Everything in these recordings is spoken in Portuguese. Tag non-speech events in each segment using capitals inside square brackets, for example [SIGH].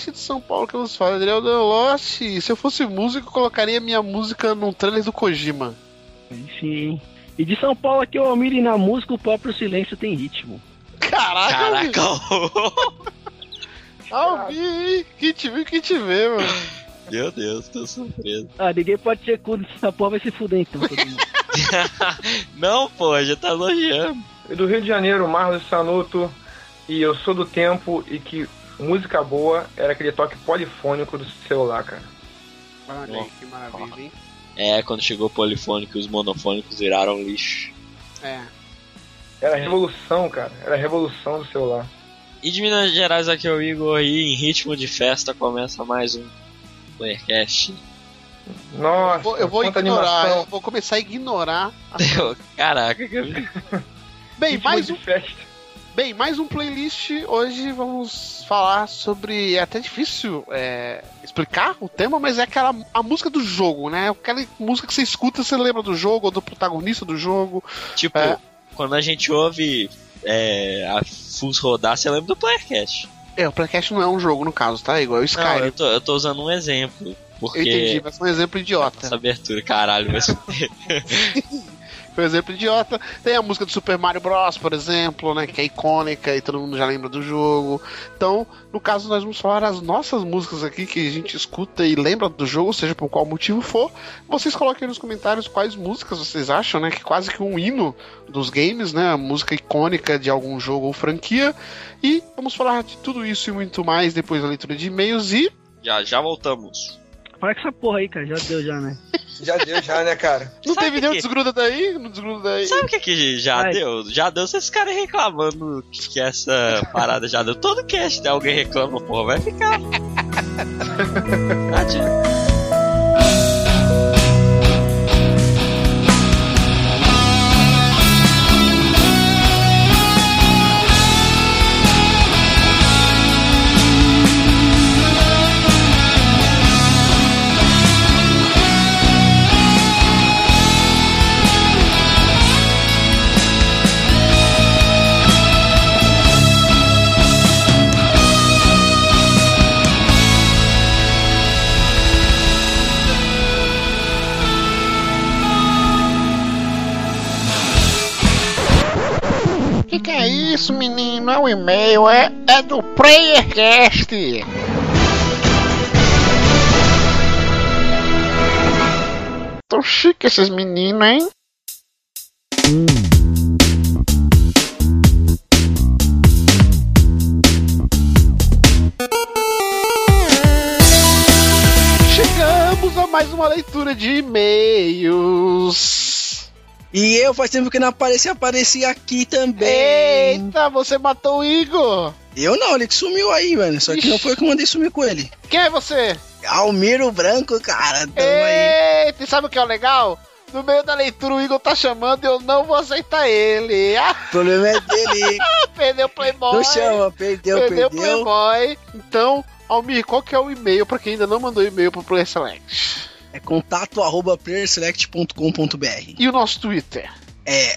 Playercast de São Paulo que nos fala, Adriel Lost. Se eu fosse músico, eu colocaria minha música num trailer do Kojima. Sim. E de São Paulo aqui, o Almir, e na música o próprio silêncio tem ritmo. Caraca, Caraca, Almir, que te viu, que te vê, mano. Meu Deus, tô surpreso. Ah, ninguém pode ser cu dessa porra, vai se fuder então. [LAUGHS] Não, pô, já tá elogiando. Do Rio de Janeiro, Marlos Sanuto, e eu sou do tempo e que música boa era aquele toque polifônico do celular, cara. Olha aí, que maravilha, hein? É, quando chegou o polifônico, os monofônicos viraram lixo. É. Era a revolução, cara. Era a revolução do celular. E de Minas Gerais, aqui é o Igor, e em ritmo de festa começa mais um Playercast. Nossa, Vou- eu vou ignorar, animação. eu vou começar a ignorar. [LAUGHS] Caraca, que Bem, Ritmo mais de um, festa. Bem, mais um playlist. Hoje vamos falar sobre. É até difícil é, explicar o tema, mas é aquela a música do jogo, né? Aquela música que você escuta, você lembra do jogo, ou do protagonista do jogo. Tipo, É. quando a gente ouve é, a FUS rodar, você lembra do Playercast. É, o Playcast não é um jogo, no caso, tá? É igual o Não, Skyrim. eu tô, eu tô usando um exemplo. Porque Eu entendi, mas foi um exemplo idiota. essa abertura, caralho, mas [LAUGHS] [LAUGHS] Um exemplo idiota. Tem a música do Super Mario Bros, por exemplo, né? Que é icônica e todo mundo já lembra do jogo. Então, no caso, nós vamos falar as nossas músicas aqui que a gente escuta e lembra do jogo, seja por qual motivo for. Vocês coloquem nos comentários quais músicas vocês acham, né? Que é quase que um hino dos games, né? A música icônica de algum jogo ou franquia. E vamos falar de tudo isso e muito mais depois da leitura de e-mails e. já, já voltamos. Para com essa porra aí, cara. Já deu, já, né? [LAUGHS] Já deu, já, né, cara? Não Sabe teve nenhum que- desgruda daí? Não desgruda daí. Sabe o que que já Vai. deu? Já deu vocês ficarem reclamando que, que essa parada já deu. Todo cast né? alguém reclama, porra, vai ficar. [LAUGHS] Adianta. Que que é isso, menino? É um e-mail, é, é do PlayerCast. Tão chique esses meninos, hein? Chegamos a mais uma leitura de e-mails. E eu faz tempo que não apareci, apareci aqui também. Eita, você matou o Igor! Eu não, ele que sumiu aí, mano. Só que não foi eu que mandei sumir com ele. Quem é você? Almiro Branco, cara. Tamo aí. Eita, e sabe o que é o legal? No meio da leitura o Igor tá chamando e eu não vou aceitar ele. Ah, O problema é dele. [LAUGHS] perdeu o Playboy. Não chama, perdeu, perdeu o perdeu. Playboy. Então, Almir, qual que é o e-mail pra quem ainda não mandou e-mail pro Player Select? É contato arroba playerselect.com.br. E o nosso Twitter? É.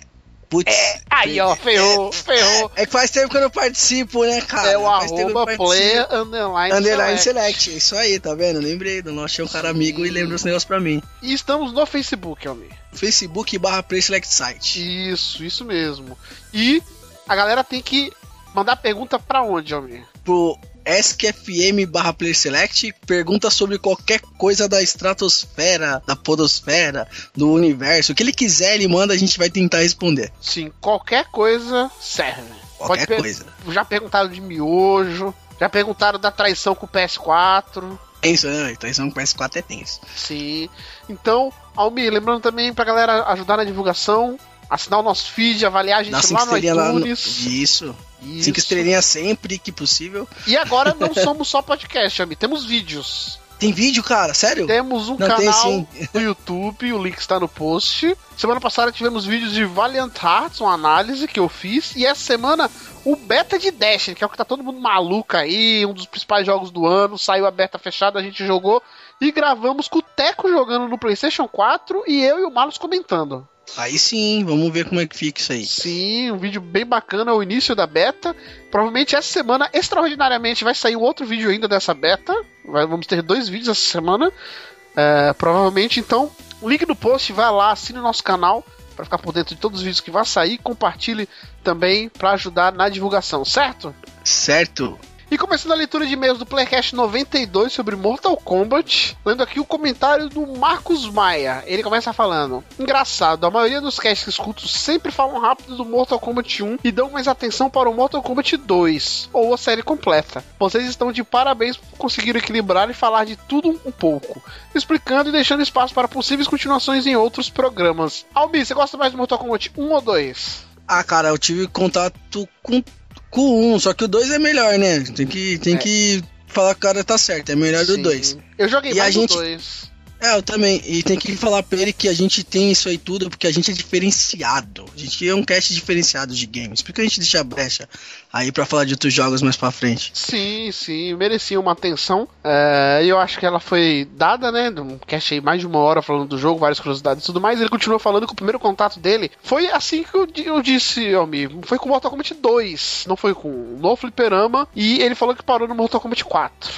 Putz. Aí, ó, ferrou, ferrou. É que faz tempo que eu não participo, né, cara? É o Faz arroba player underline, Underline select. Select, é isso aí, tá vendo? Lembrei do nosso um cara amigo e lembra os negócios pra mim. E estamos no Facebook, Almir. Facebook barra Select Site. Isso, isso mesmo. E a galera tem que mandar pergunta pra onde, Almir? Pro SQFM barra Player Select, pergunta sobre qualquer coisa da estratosfera, da podosfera, do universo. O que ele quiser, ele manda, a gente vai tentar responder. Sim, qualquer coisa serve. Qualquer Pode coisa. Já perguntaram de miojo, já perguntaram da traição com o PS4. tenso, né? Traição com PS4 é tenso. Sim. Então, Almir, lembrando também pra galera ajudar na divulgação, assinar o nosso feed, avaliar a gente Dá lá no estrelinhas lá no... iTunes. Isso. Isso. Cinco estrelinhas sempre que possível. E agora [LAUGHS] não somos só podcast, Almir, temos vídeos. Tem vídeo, cara? Sério? Temos um Não, tem canal sim. no YouTube, o link está no post. Semana passada tivemos vídeos de Valiant Hearts, uma análise que eu fiz. E essa semana, o beta de Destiny, que é o que tá todo mundo maluco aí, um dos principais jogos do ano. Saiu a beta fechada, a gente jogou. E gravamos com o Teco jogando no PlayStation 4 e eu e o Malus comentando. Aí sim, vamos ver como é que fica isso aí. Sim, um vídeo bem bacana, o início da beta. Provavelmente essa semana, extraordinariamente, vai sair um outro vídeo ainda dessa beta. Vai- vamos ter dois vídeos essa semana. É, provavelmente, então, link no post, vai lá, assine o nosso canal para ficar por dentro de todos os vídeos que vai sair. Compartilhe também para ajudar na divulgação, certo? Certo. E começando a leitura de e-mails do Playcast 92 sobre Mortal Kombat, lendo aqui o comentário do Marcos Maia. Ele começa falando: Engraçado, a maioria dos casts que escuto sempre falam rápido do Mortal Kombat 1 e dão mais atenção para o Mortal Kombat 2, ou a série completa. Vocês estão de parabéns por conseguir equilibrar e falar de tudo um pouco, explicando e deixando espaço para possíveis continuações em outros programas. Albi, você gosta mais do Mortal Kombat 1 ou 2? Ah, cara, eu tive contato com, com o 1, só que o 2 é melhor, né? Tem que, tem É. que falar que o cara tá certo, é melhor do Sim. 2. Eu joguei E a mais gente- do 2. É, eu também. E tem que falar pra ele que a gente tem isso aí tudo porque a gente é diferenciado. A gente é um cast diferenciado de games. Por que a gente deixa a brecha aí pra falar de outros jogos mais pra frente? Sim, sim, merecia uma atenção. É, E eu acho que ela foi dada, né? Um cast aí mais de uma hora falando do jogo, várias curiosidades e tudo mais. Ele continuou falando que o primeiro contato dele foi assim que eu, eu disse, Almir. Foi com Mortal Kombat 2, não foi com no Fliperama. E ele falou que parou no Mortal Kombat 4.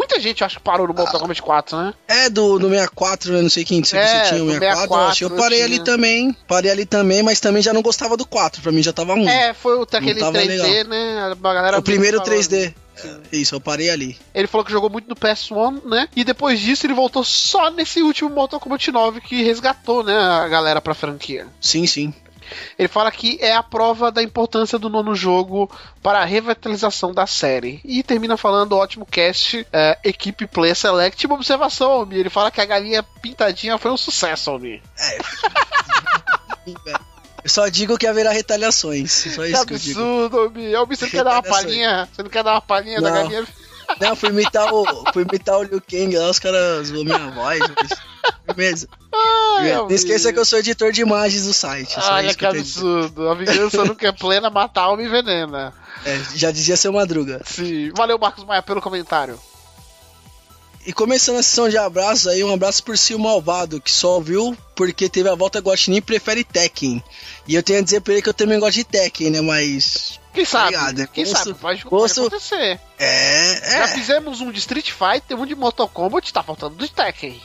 Muita gente acha que parou no Mortal Kombat 4, né? É do, do 64, eu não sei quem se É, você tinha o do 64. 64, eu acho que eu parei eu ali também. Parei ali também, mas também já não gostava do 4. Pra mim já tava ruim. É, foi o aquele tava 3D, legal. né? A galera o primeiro falou, 3D. Sim. Isso, eu parei ali. Ele falou que jogou muito no PS1, né? E depois disso ele voltou só nesse último Mortal Kombat 9 que resgatou, né, a galera pra franquia. Sim, sim. Ele fala que é a prova da importância do nono jogo para a revitalização da série. E termina falando, ótimo cast, é, equipe Play Select. Uma observação, Almir. Ele fala que a galinha pintadinha foi um sucesso, Almir. [LAUGHS] Eu só digo que haverá retaliações. Só isso que eu digo. absurdo, Almir. Almir, você não quer dar uma palhinha? Você não quer dar uma palhinha da galinha? Não, fui imitar o, fui imitar o Liu Kang lá, os caras zoam minha voz. mas-. Ai, Não esqueça que eu sou editor de imagens do site. é Olha que absurdo. A vingança nunca é plena, matar alma envenena. É, já dizia seu Madruga. Sim. Valeu, Marcos Maia, pelo comentário. E começando a sessão de abraços aí, um abraço por si o malvado, que só ouviu porque teve a volta Guaxinim e prefere Tekken. E eu tenho a dizer pra ele que eu também gosto de Tekken, né? Mas. Quem sabe? Obrigado, é Quem sabe? Pode, gosto- acontecer. É. Já É. fizemos um de Street Fighter, um de Mortal Kombat, tá faltando do Tekken.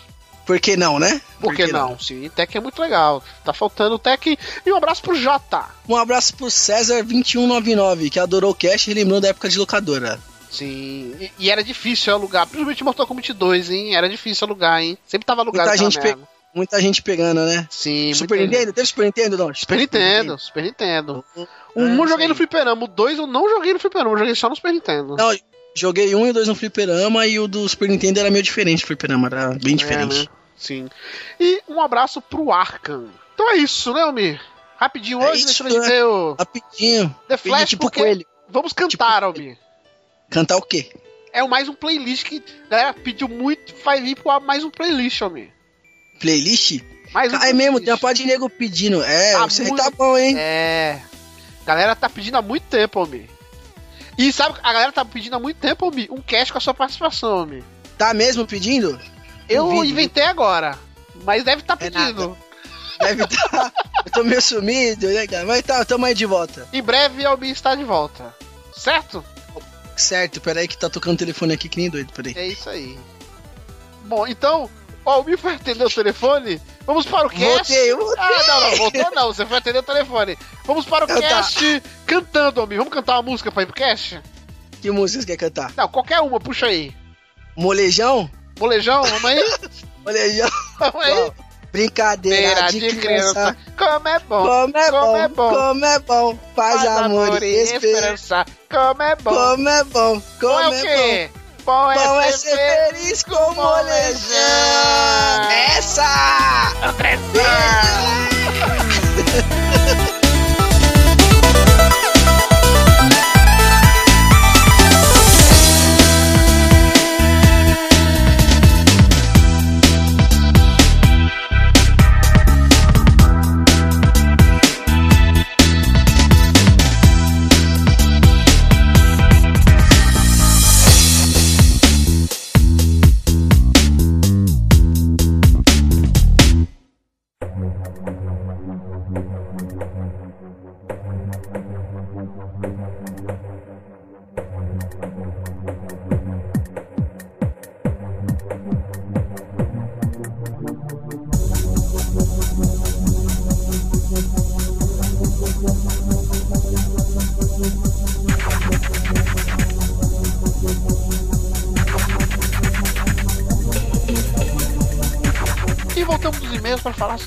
Por que não, né? Por que não? Sim, Tekken é muito legal. Tá faltando o Tekken. E um abraço pro Jota. Um abraço pro César2199, que adorou o cast e lembrou da época de locadora. Sim. E, e era difícil alugar, principalmente Mortal Kombat 2, hein? Era difícil alugar, hein? Sempre tava alugado. Muita gente merda. Muita gente pegando, né? Sim, Super Nintendo? Teve Super Nintendo, não? Super Nintendo, Super Nintendo. O É, 1 eu isso joguei aí. no Fliperama, o 2 eu não joguei no Fliperama, eu joguei só no Super Nintendo. Não, joguei um e dois no fliperama e o do Super Nintendo era meio diferente do fliperama, era bem diferente. É, né? Sim. E um abraço pro Arkham. Então é isso, né, Almir? Rapidinho É hoje, isso, deixa eu né? ver o Rapidinho. The Flash, tipo porque coelho. vamos cantar, Almir. Cantar o quê? É mais um playlist que a galera pediu muito, vai vir pro mais um playlist, Almir. Playlist? Mais um Ah, é mesmo, tem uma parte de nego pedindo. É, Tá você muito- tá bom, hein? É. A galera tá pedindo há muito tempo, Almir. E sabe, a galera tá pedindo há muito tempo, Almir, um cast com a sua participação, Almir. Tá mesmo pedindo? Eu Duvido. inventei agora, mas deve estar É pedindo. Deve estar. Eu tô meio sumido, né, cara? Mas tá, tamo aí de volta. Em breve, Almir está de volta. Certo? Certo, peraí que tá tocando o telefone aqui que nem doido, peraí. É isso aí. Bom, então, o Almir foi atender o telefone. Vamos para o cast. Voltei, eu voltei. Ah, não, não, voltou não. Você foi atender o telefone. Vamos para o Eu tá. cast cantando, Almir. Vamos cantar uma música para ir pro cast? Que música você quer cantar? Não, qualquer uma, puxa aí. Molejão? Molejão, vamos aí? [LAUGHS] Molejão. Vamos aí? Ó, Brincadeira de, de criança. criança. Como é bom. Como é Como bom, é bom. como é bom. Faz, amor e esperança. Como é bom. Como é bom, como é é quê? bom é, Bom é ser ser feliz com molejão! Essa! E [LAUGHS]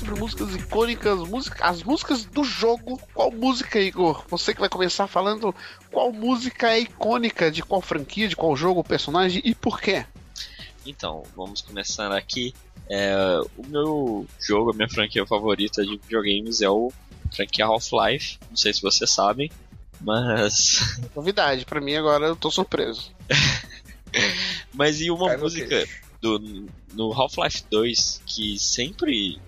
sobre músicas icônicas, música, as músicas do jogo. Qual música, Igor? Você que vai começar falando qual música é icônica de qual franquia, de qual jogo, personagem e por quê? Então, vamos começando aqui. É, o meu jogo, a minha franquia favorita de videogames é o franquia Half-Life. Não sei se vocês sabem, mas. [LAUGHS] Novidade, para mim agora eu tô surpreso. mas e uma Cai música do, no Half-Life 2 que sempre,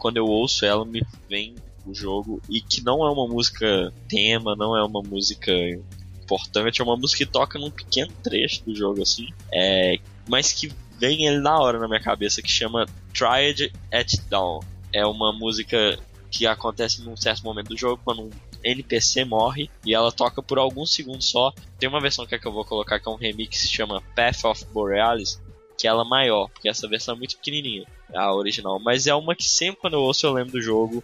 quando eu ouço ela, me vem o jogo e que não é uma música tema, não é uma música importante, é uma música que toca num pequeno trecho do jogo assim, é, mas que vem ele na hora na minha cabeça que chama Triad at Dawn. É uma música que acontece num certo momento do jogo quando um NPC morre e ela toca por alguns segundos só. Tem uma versão que, é que eu vou colocar que é um remix que se chama Path of Borealis, que ela é maior, porque essa versão é muito pequenininha, a original. Mas é uma que sempre quando eu ouço eu lembro do jogo,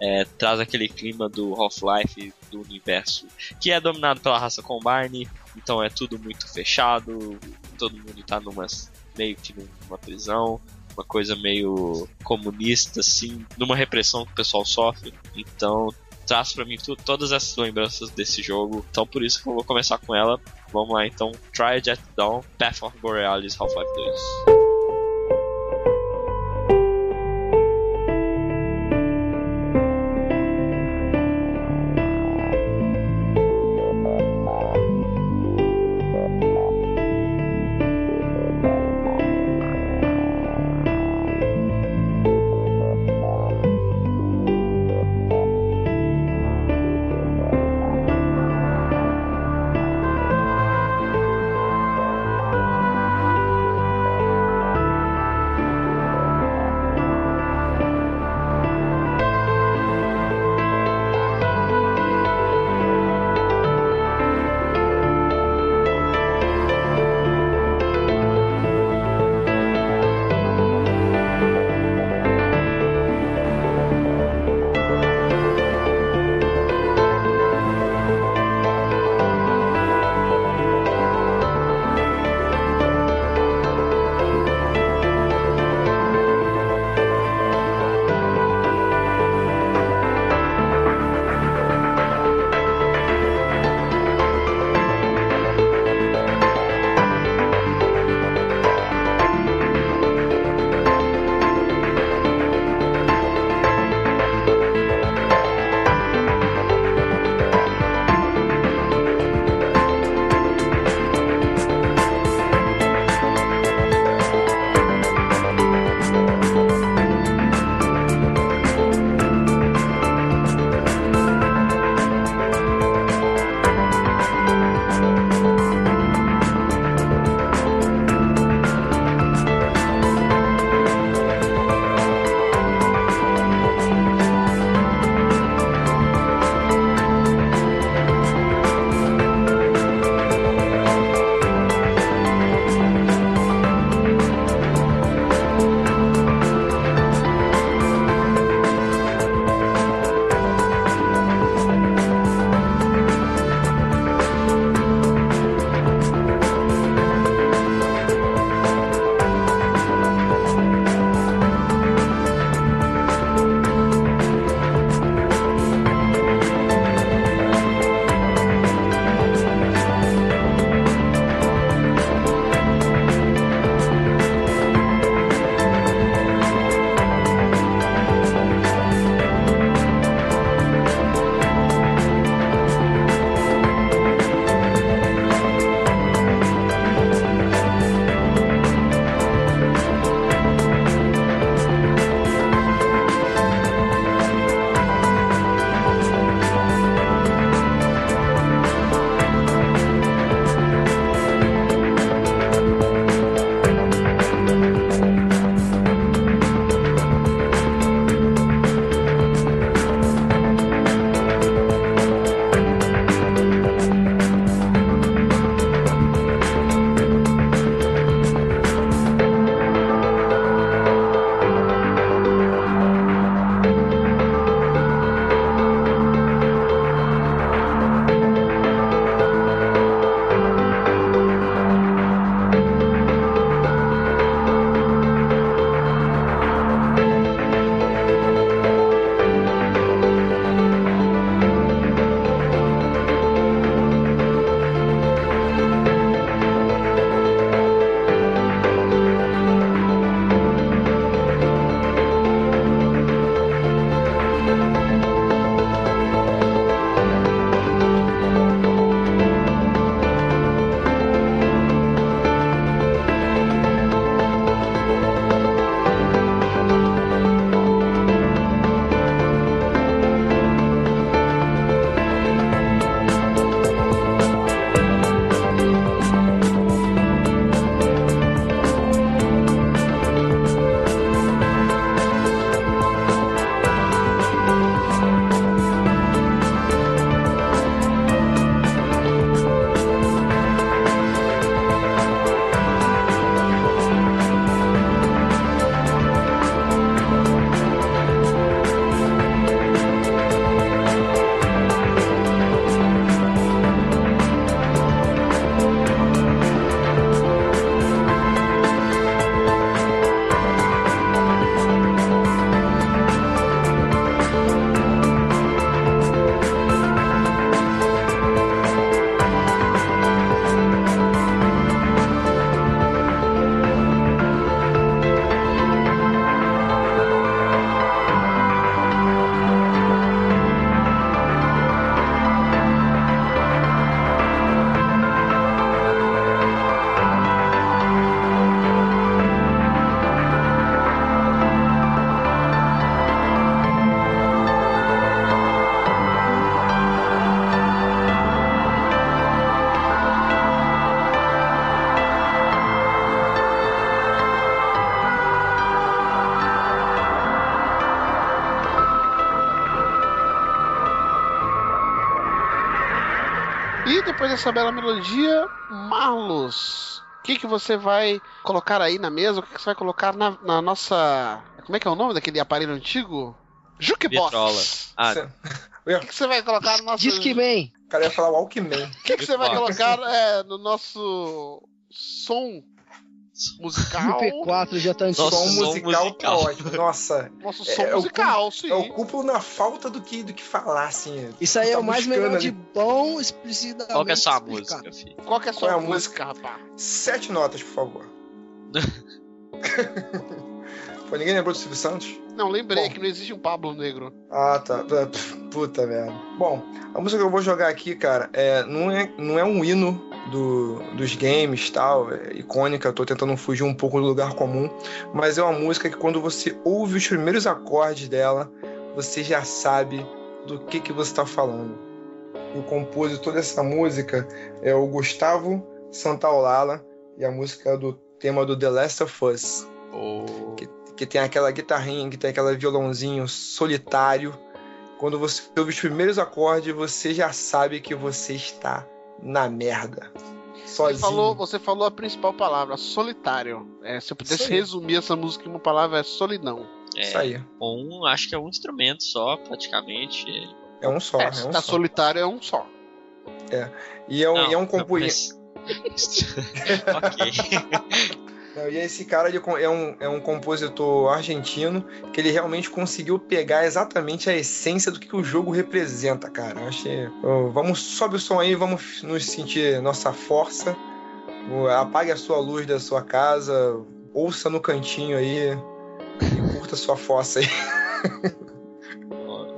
é, traz aquele clima do Half-Life, do universo, que é dominado pela raça Combine, então é tudo muito fechado, todo mundo tá numa, meio que numa prisão, uma coisa meio comunista, assim, numa repressão que o pessoal sofre. Então traz pra mim todas essas lembranças desse jogo. Então por isso que eu vou começar com ela. Vamos lá então, Triad at Dawn, Path of Borealis, Half-Life 2. Dessa bela melodia, Marlos, o que, que você vai colocar aí na mesa? O que, que você vai colocar na, na nossa. Como é que é o nome daquele aparelho antigo? Jukebox. Vitrola. Ah, O que, que você vai colocar no nosso. Discman. O cara ia falar Walkman. O que, que você vai colocar é, no nosso som musical? MP4 já tá. Nossa, som som musical, tá musical. ótimo. Nossa, Nosso É, som é o musical, sim. eu culpo na falta do que, do que falar, assim. Isso aí é Tá o mais melhor ali. de bom, explicitamente qual que é a sua explicado. música, filho? Qual que é a sua Qual é a música, rapaz? Sete notas, por favor. [LAUGHS] Pô, ninguém lembrou do Silvio Santos? Não, lembrei Bom. que não existe um Pablo Negro. Ah, tá. Puta merda. Bom, a música que eu vou jogar aqui, cara, é, não, é, não é um hino do, dos games tal, é icônica, eu tô tentando fugir um pouco do lugar comum, mas é uma música que quando você ouve os primeiros acordes dela, você já sabe do que, que você tá falando. O compositor dessa música é o Gustavo Santaolala e a música é do tema do The Last of Us que tem aquela guitarrinha, que tem aquele violãozinho solitário. Quando você ouve os primeiros acordes, você já sabe que você está na merda. Você Sozinho. falou, você falou a principal palavra, solitário. É, se eu pudesse resumir essa música em uma palavra, é solidão. Isso aí. Um, acho que é um instrumento só, praticamente. É um só. é, É, se um tá só. solitário é um só. E é um, Não, e é um mas- ok. [LAUGHS] E esse cara ele é um, é um compositor argentino que ele realmente conseguiu pegar exatamente a essência do que o jogo representa, cara. Eu achei. Vamos, sobe o som aí, vamos nos sentir nossa força. Apague a sua luz da sua casa, ouça no cantinho aí e curta sua fossa aí. [LAUGHS]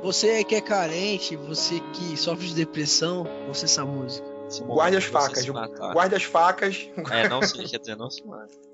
Você que é carente, você que sofre de depressão, ouça essa música. Guarde as facas, guarde as facas. É, não se, quer dizer, não se mata.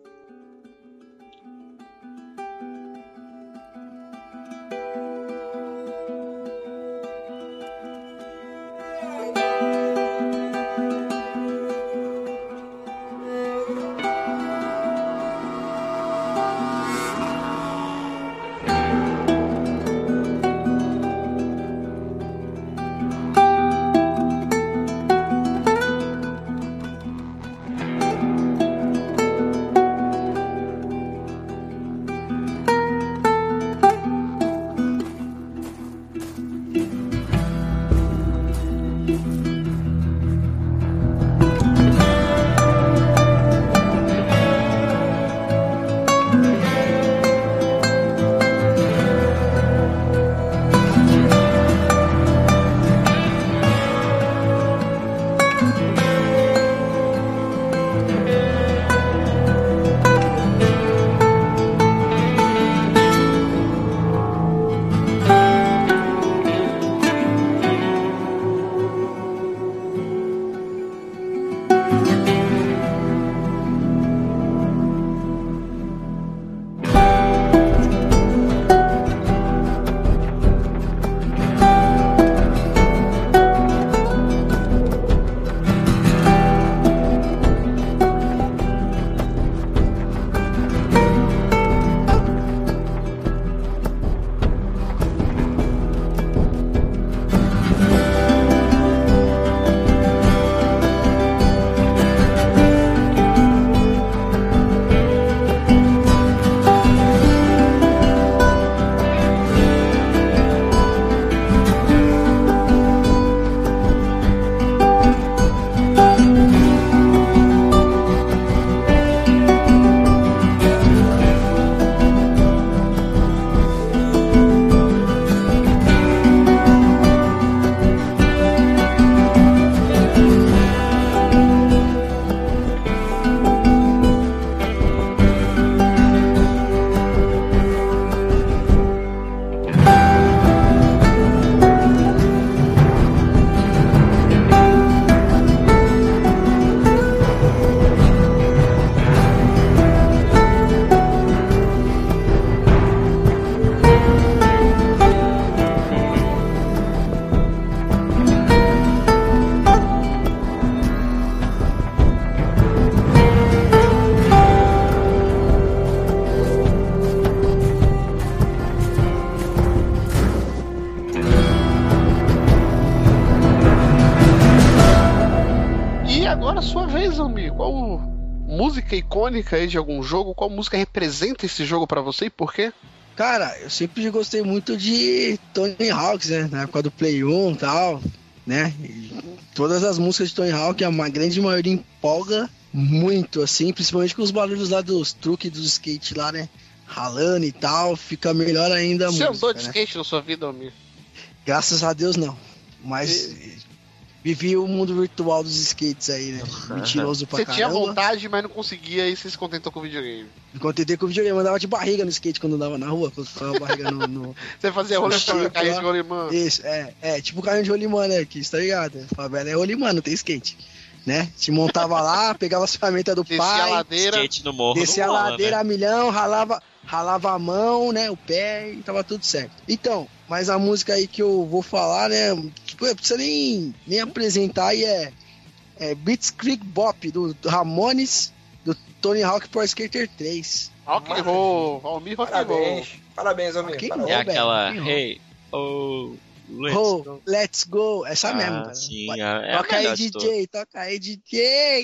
Icônica aí de algum jogo? Qual música representa esse jogo para você e por quê? Cara, eu sempre gostei muito de Tony Hawks, né? Na época do Play 1 e tal, né? E todas as músicas de Tony Hawk, a grande maioria empolga muito, assim, principalmente com os barulhos lá dos truques dos skate lá, né? Ralando e tal, fica melhor ainda Você música, andou de né? skate na sua vida, Almir? Graças a Deus não. Mas vivi o mundo virtual dos skates aí, né? Mentiroso pra Você tinha caramba. vontade, mas não conseguia e você se contentou com o videogame. Me contentei com o videogame, andava de barriga no skate quando andava na rua, quando ficava a barriga no. no... [LAUGHS] Você fazia rolê pra cair de rolimã. Isso, é, é, tipo carrinho de rolimã, né? Que tá ligado? Favela é rolimã, não tem skate. Né? Te montava lá, pegava as ferramentas do Descia a pai, ladeira. Skate no morro descia a ladeira né? a milhão, ralava, ralava a mão, né? O pé e tava tudo certo. Então, mas a música aí que eu vou falar, né? Tipo, não precisa nem, nem apresentar aí é, é Blitzkrieg Bop, do, do Ramones, do Tony Hawk Pro Skater 3. Rock and roll. Almir rock and roll. Parabéns. Parabéns, Almir. Que Parabéns. É aquela, que hey, oh, let's Oh, go. let's go. Essa Ah, mesmo, cara. sim, é- toca aí, DJ, toca aí, DJ.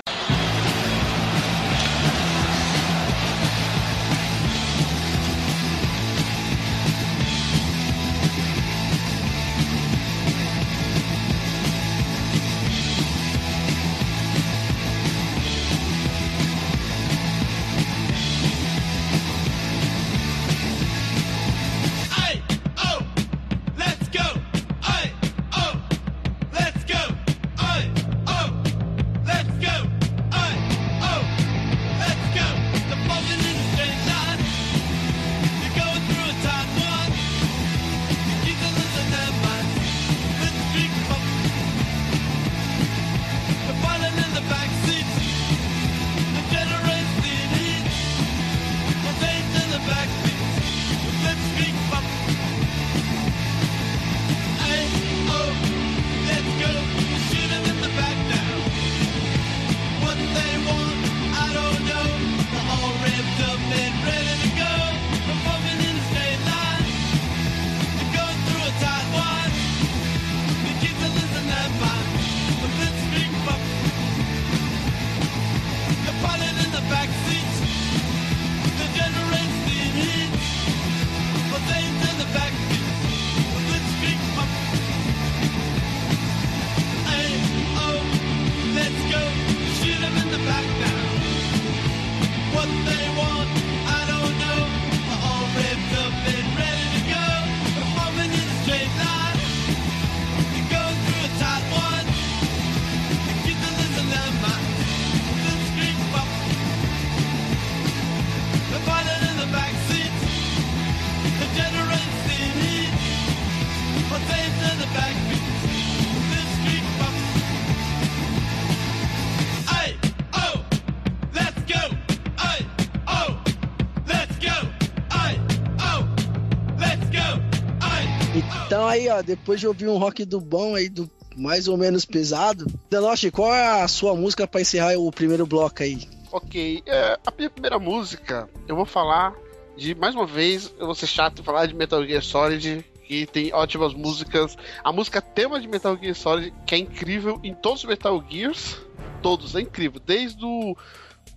Aí, ó, depois de ouvir um rock do bom aí, do mais ou menos pesado. Danoche, qual é a sua música pra encerrar o primeiro bloco aí? Ok, é, a minha primeira música, eu vou falar de, mais uma vez, eu vou ser chato falar de Metal Gear Solid, que tem ótimas músicas. A música tema de Metal Gear Solid, que é incrível em todos os Metal Gears, todos, é incrível, desde o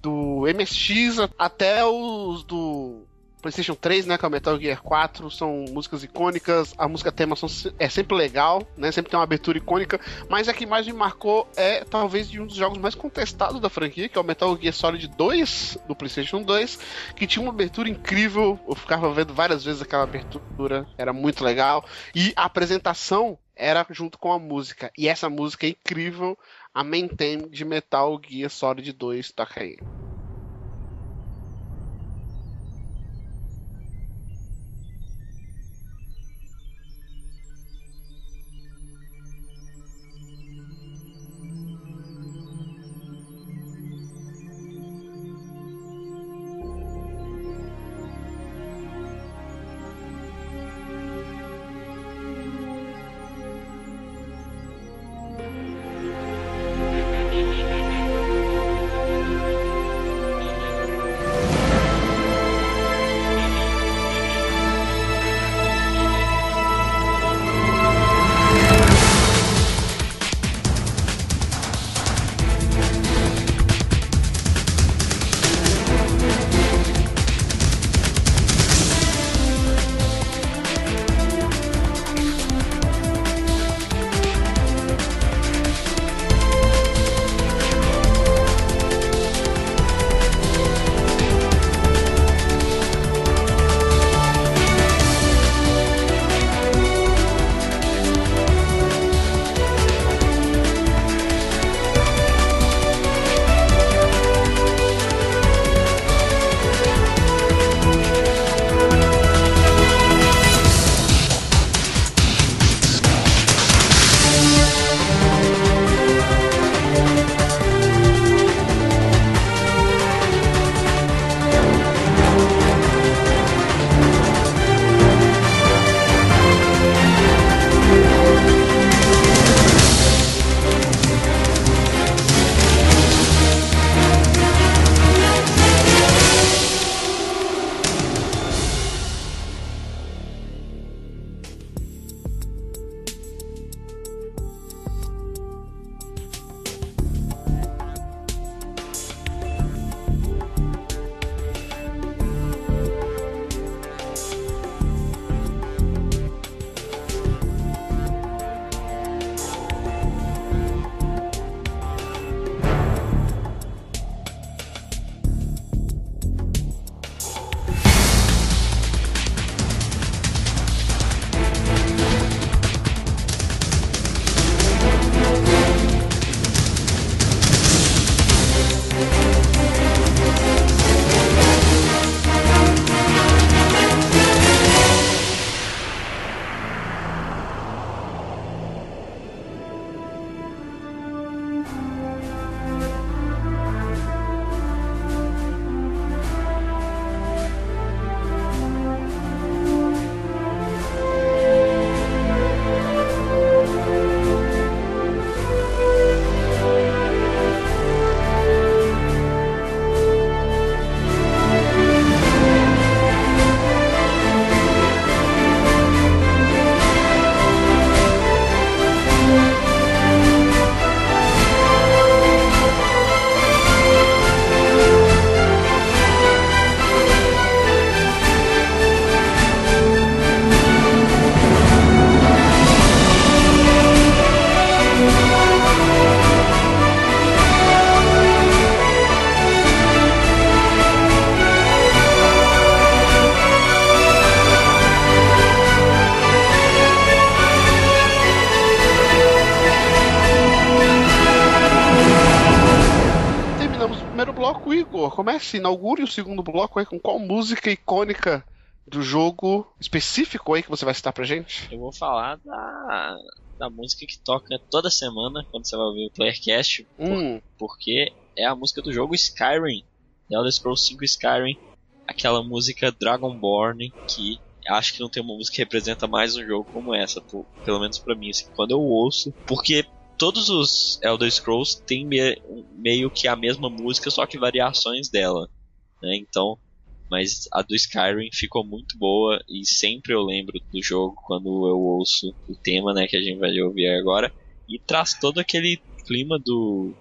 do MSX até os do PlayStation 3, né, que é o Metal Gear 4, são músicas icônicas, a música tema são, é sempre legal, né, sempre tem uma abertura icônica, mas a que mais me marcou é talvez de um dos jogos mais contestados da franquia, que é o Metal Gear Solid 2 do PlayStation 2, que tinha uma abertura incrível. Eu ficava vendo várias vezes aquela abertura, era muito legal. E a apresentação era junto com a música. E essa música é incrível, a main theme de Metal Gear Solid 2 toca aí. Comece, inaugure o segundo bloco aí com qual música icônica do jogo específico aí que você vai citar pra gente? Eu vou falar da, da música que toca toda semana quando você vai ouvir o Playercast, Hum, porque é a música do jogo Skyrim, The Elder Scrolls 5 Skyrim, aquela música Dragonborn que acho que não tem uma música que representa mais um jogo como essa, por- pelo menos pra mim, assim, quando eu ouço, porque todos os Elder Scrolls têm me- meio que a mesma música, só que variações dela, né? Então, mas a do Skyrim ficou muito boa e sempre eu lembro do jogo quando eu ouço o tema, né, que a gente vai ouvir agora e traz todo aquele clima do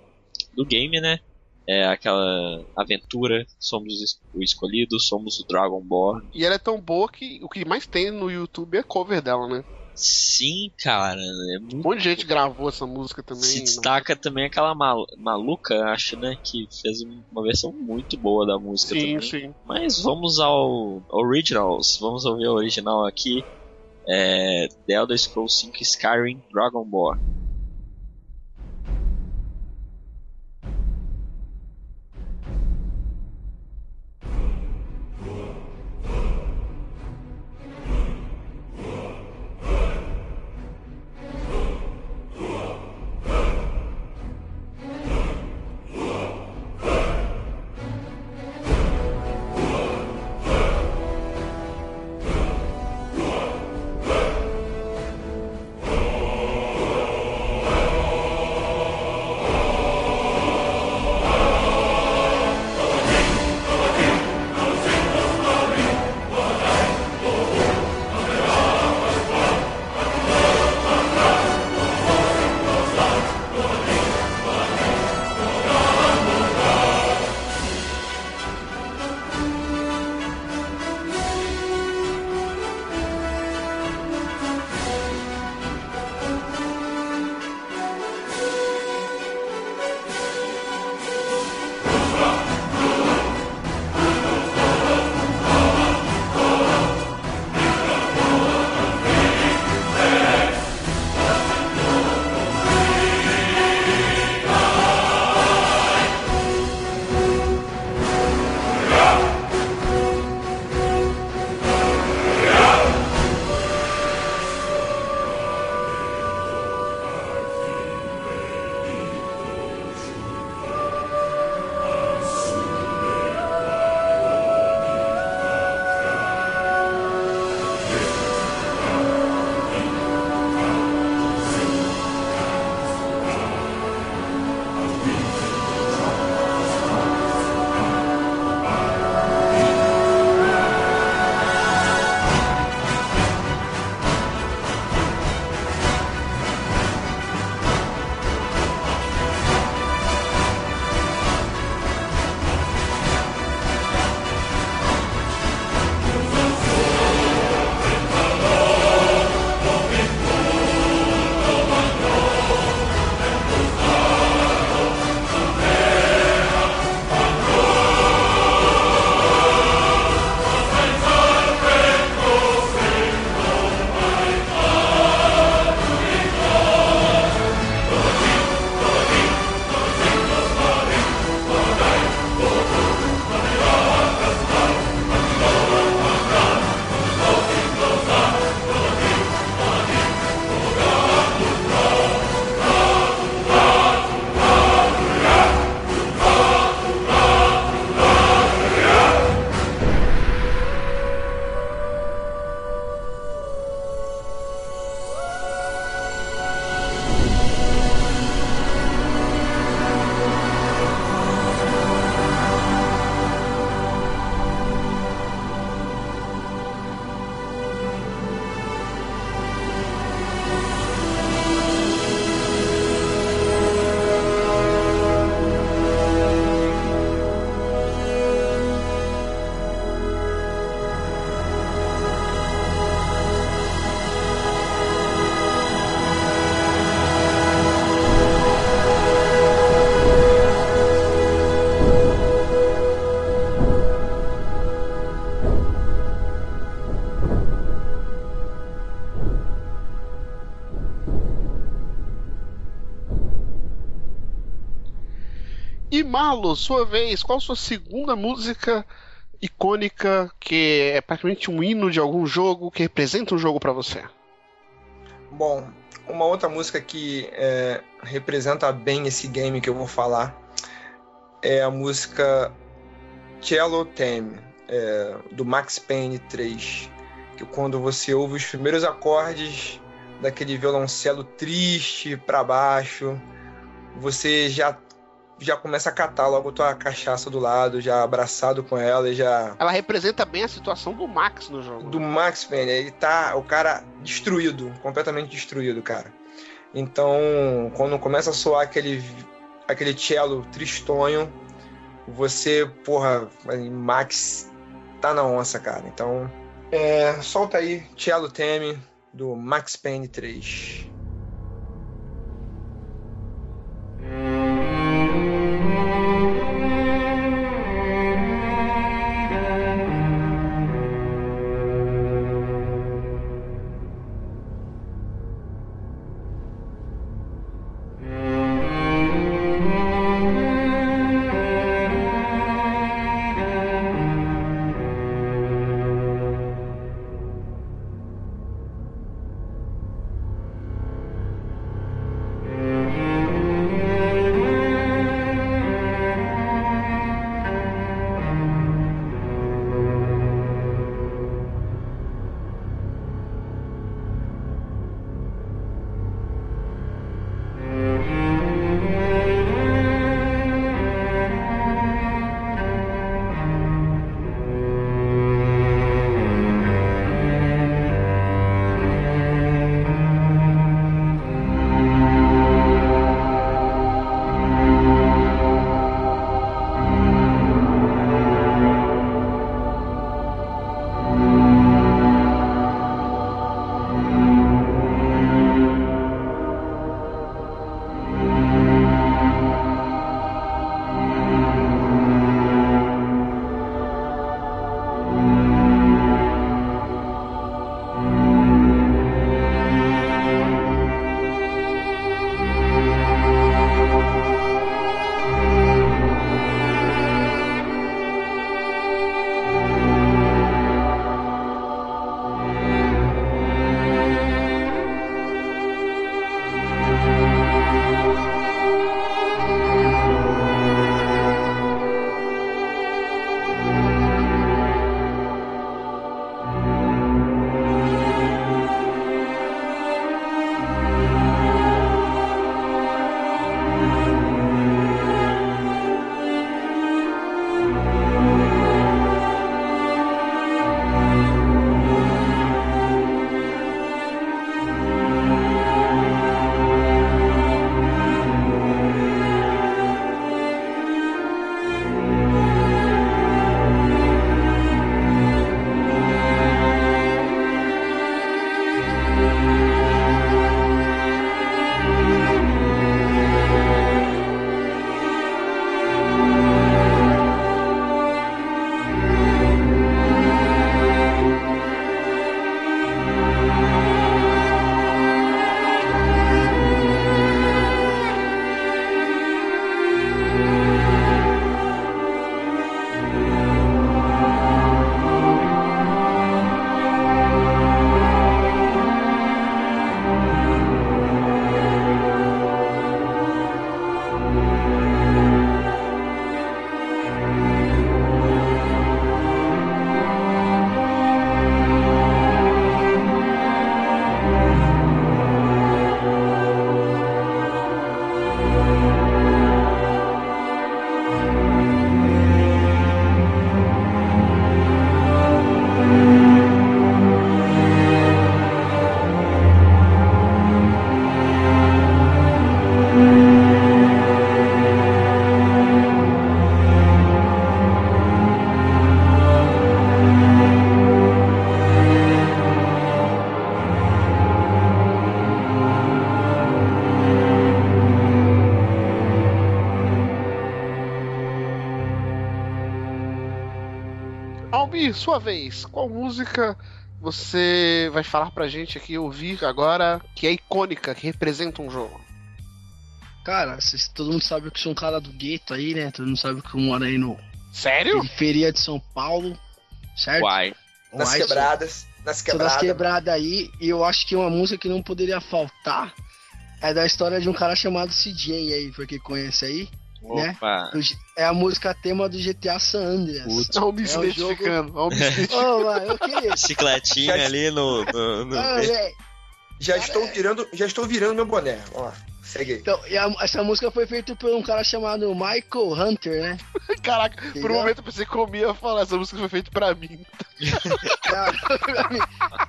do game, né? É aquela aventura, somos o escolhido, somos o Dragonborn. e ela é tão boa que o que mais tem no YouTube é cover dela, né? Sim, cara, é muito Um monte de gente gravou essa música também. Se né? destaca também aquela mal- maluca, acho, né? Que fez uma versão muito boa da música Sim, também. sim. Mas vamos ao Originals. Vamos ouvir o original aqui. É The Elder Scrolls 5 Skyrim Dragonborn. Thank Malo, sua vez, qual a sua segunda música icônica que é praticamente um hino de algum jogo que representa um jogo pra você? Bom, uma outra música que é, representa bem esse game que eu vou falar é a música Cello Theme, é, do Max Payne 3. Que quando você ouve os primeiros acordes daquele violoncelo triste pra baixo, você já já começa a catar logo tua cachaça do lado, já abraçado com ela e já Ela representa bem a situação do Max no jogo. do Max Payne, ele tá o cara destruído, completamente destruído, cara. Então, quando começa a soar aquele aquele cello tristonho, você, porra, Max tá na onça, cara. Então, é, solta aí cello theme do Max Payne 3. Sua vez, qual música você vai falar pra gente aqui ouvir agora que é icônica, que representa um jogo? Cara, cês- todo mundo sabe que eu sou um cara do gueto aí, né? Todo mundo sabe que eu moro aí no Sério? periferia de São Paulo, certo? Uai. Nas Uai, quebradas. Nas Sou das quebradas. quebradas aí, e eu acho que uma música que não poderia faltar é da história de um cara chamado CJ aí, pra quem conhece aí. Né? Opa. É a música tema do GTA San Andreas. Putz. Não me É um identificando. Identificando. Ô, mano, eu queria. Bicicletinha Já- ali no. no, no- Ah. Já estou virando, já estou virando meu boné. Segue aí. Então, e a- essa música foi feita por um cara chamado Michael Hunter, né? [LAUGHS] Caraca, por um Entendeu? momento eu pensei que eu ia falar, essa música foi feita pra mim. [LAUGHS] Não, não [LAUGHS] foi pra mim.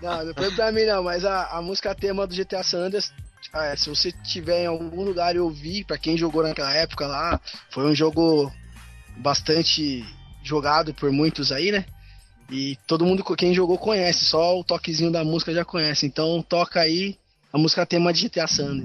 Não, não foi pra mim não, mas a, a música tema do GTA San Andreas, ah, se você tiver em algum lugar e ouvir, pra quem jogou naquela época lá, foi um jogo bastante jogado por muitos aí, né? E todo mundo, quem jogou conhece, só o toquezinho da música já conhece. Então toca aí a música tema de GTA San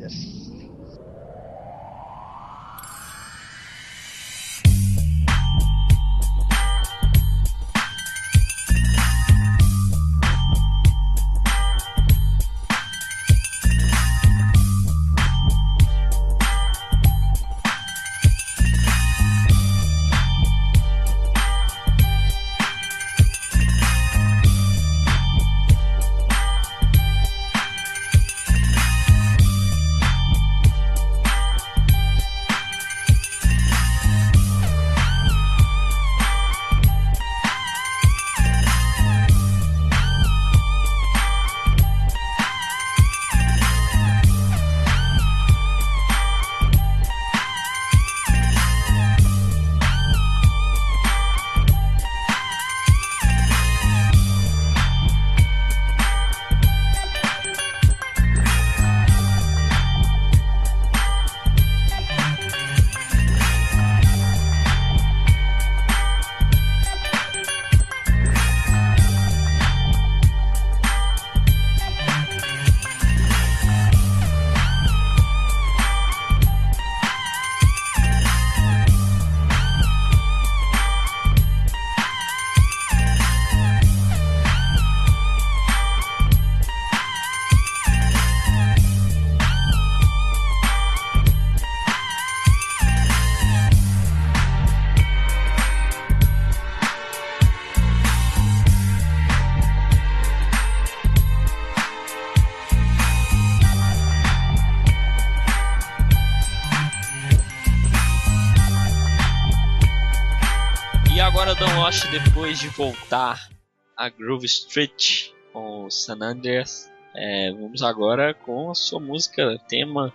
Lost, depois de voltar a Groove Street com o San Andreas, é, vamos agora com a sua música tema,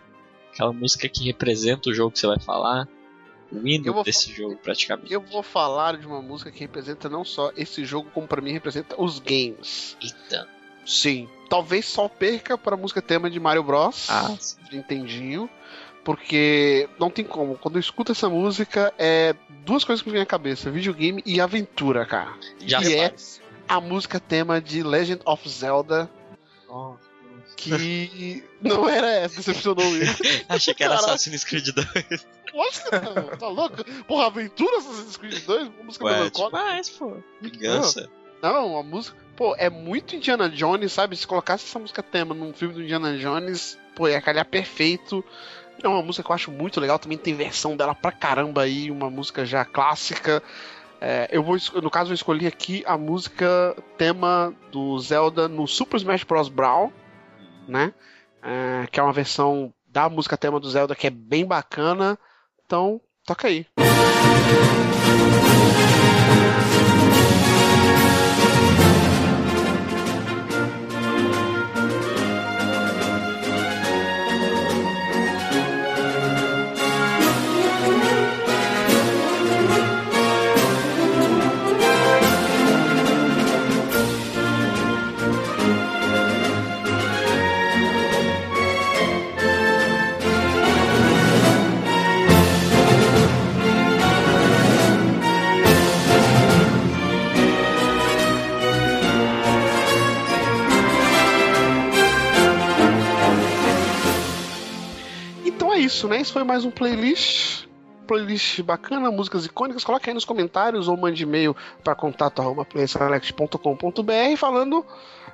aquela música que representa o jogo que você vai falar, o hino desse jogo praticamente. Eu vou falar de uma música que representa não só esse jogo, como pra mim representa os games. Eita. Sim. Talvez só perca pra música tema de Mario Bros. Ah, de Nintendinho. Porque não tem como. Quando eu escuto essa música, é duas coisas que me vêm à cabeça: videogame e aventura, cara. já que é a música tema de Legend of Zelda. Oh, Que [LAUGHS] não era essa, decepcionou ele. [LAUGHS] achei que era Caraca. Assassin's Creed 2. Lógico que não, tá louco? Porra, aventura Assassin's Creed 2? Música Ué, melancólica. demais, pô. Vingança. Não, a música. Pô, é muito Indiana Jones, sabe? Se colocasse essa música tema num filme do Indiana Jones, pô, ia calhar perfeito. É uma música que eu acho muito legal, também tem versão dela pra caramba aí, uma música já clássica. É, eu vou, no caso, eu escolhi aqui a música tema do Zelda no Super Smash Bros. Brawl, né? É, que é uma versão da música tema do Zelda que é bem bacana. Então, toca aí. Então isso, né? Isso foi mais um playlist. Playlist bacana, músicas icônicas. Coloque aí nos comentários ou mande e-mail para contato.playselect.com.br falando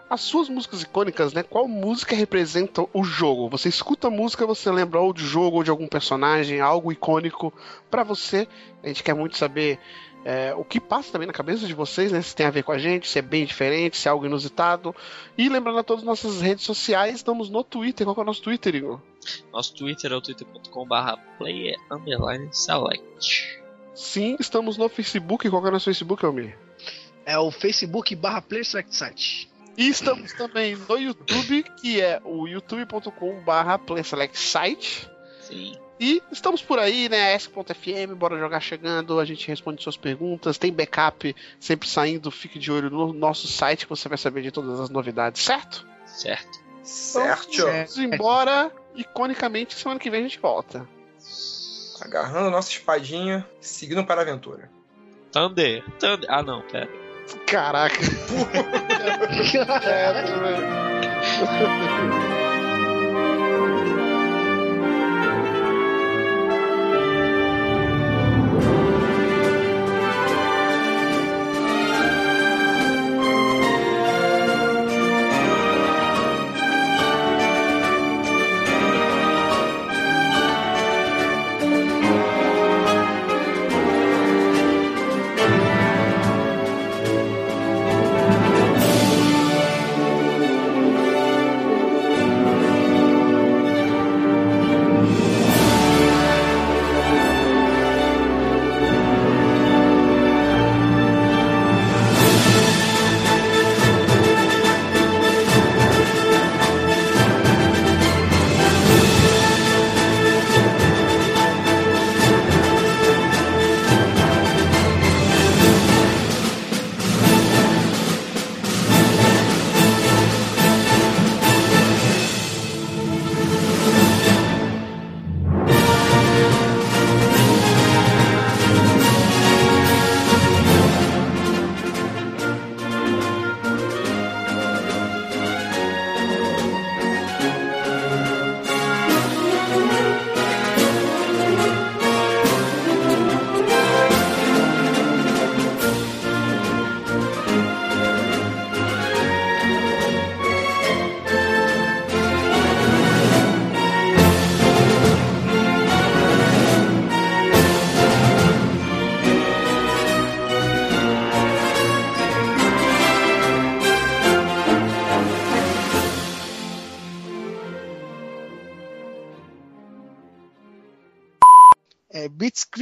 as suas músicas icônicas, né? Qual música representa o jogo? Você escuta a música, você lembra ou do jogo ou de algum personagem, algo icônico pra você. A gente quer muito saber é, o que passa também na cabeça de vocês, né? Se tem a ver com a gente, se é bem diferente, se é algo inusitado. E lembrando a todas as nossas redes sociais, estamos no Twitter. Qual é o nosso Twitter, Igor? Nosso Twitter é o twitter.com.br player select. Sim, estamos no Facebook. Qual que é o nosso Facebook, Almir? É o Facebook barra Player Select Site. E estamos também no YouTube, que é o youtube.com.br site. Sim. E estamos por aí, né? S.fm, bora jogar chegando, a gente responde suas perguntas, tem backup sempre saindo, fique de olho no nosso site que você vai saber de todas as novidades, certo? Certo. Certo. Vamos embora, iconicamente, semana que vem a gente volta. Agarrando a nossa espadinha, seguindo para a aventura. Thunder. Thunder. Ah, não, pera. Caraca. [LAUGHS] [LAUGHS] [LAUGHS] É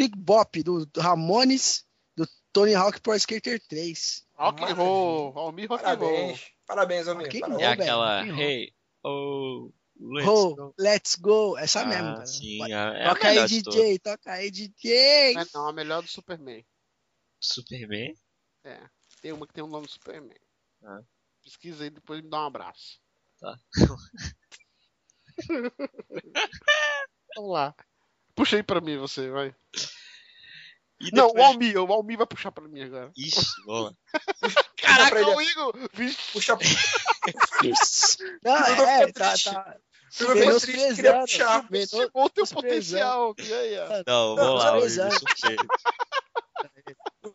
Blitzkrieg Bop, do Ramones, do Tony Hawk Pro Skater 3. Rock and roll, Almir Rock and roll. Parabéns. Parabéns, Almir. Rock Parabéns. É aquela. Hey, oh, let's Oh, go. let's go. Essa mesmo, Ah, cara. sim, Pode- é, toca aí. DJ, toca aí, DJ. Não, é não, a melhor do Superman. Superman? É, tem uma que tem o nome do Superman. Ah. Pesquisa aí, depois me dá um abraço. Tá. [LAUGHS] Vamos lá. Puxa aí pra mim, você, vai. E Não, o depois- Almir, o Almir vai puxar pra mim agora. Ixi, bola. [LAUGHS] Caraca, pra ele. o Igor! Puxa, Não, Eu tô é, tá, triste. tá. eu fiquei triste, queria puxar. Meno- chegou o teu potencial. Não, Não, vamos lá, não, Igor.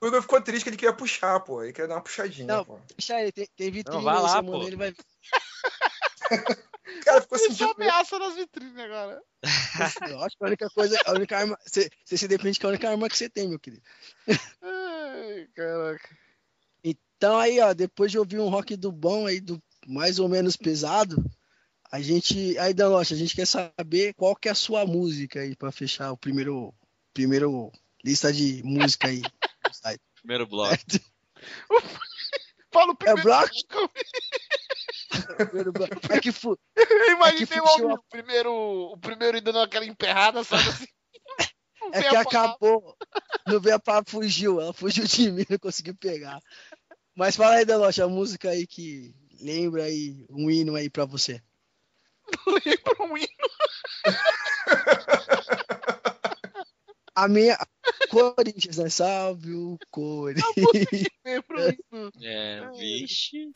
O Igor ficou triste que ele queria puxar, pô. Ele queria dar uma puxadinha, Não. pô. Deixa aí, tem, tem vitrine Não, vai lá, pô. ele vai O [LAUGHS] cara ficou Ele só sentindo. ameaça nas vitrines agora. Eu acho que a única coisa, a única arma. Você, você se depende que é a única arma que você tem, meu querido. Ai, caraca. Então aí, ó, depois de ouvir um rock do bom aí, do mais ou menos pesado, a gente. Aí, Danoche, a gente quer saber qual que é a sua música aí pra fechar o primeiro. Primeiro lista de música aí. do site. Primeiro bloco. [LAUGHS] Fala o É primeiro. Primeiro bloco. É que fu... Eu É imaginei que o Almir, o primeiro, o primeiro indo naquela emperrada, sabe assim? É que a acabou. Não veio a palavra, fugiu. Ela fugiu de mim, não conseguiu pegar. Mas fala aí, Danoche, a música aí que lembra aí um hino aí pra você. [LAUGHS] Lembra um hino, [LAUGHS] A minha. Corinthians, né? Salve o Corinthians. lembra um hino. É, vixe.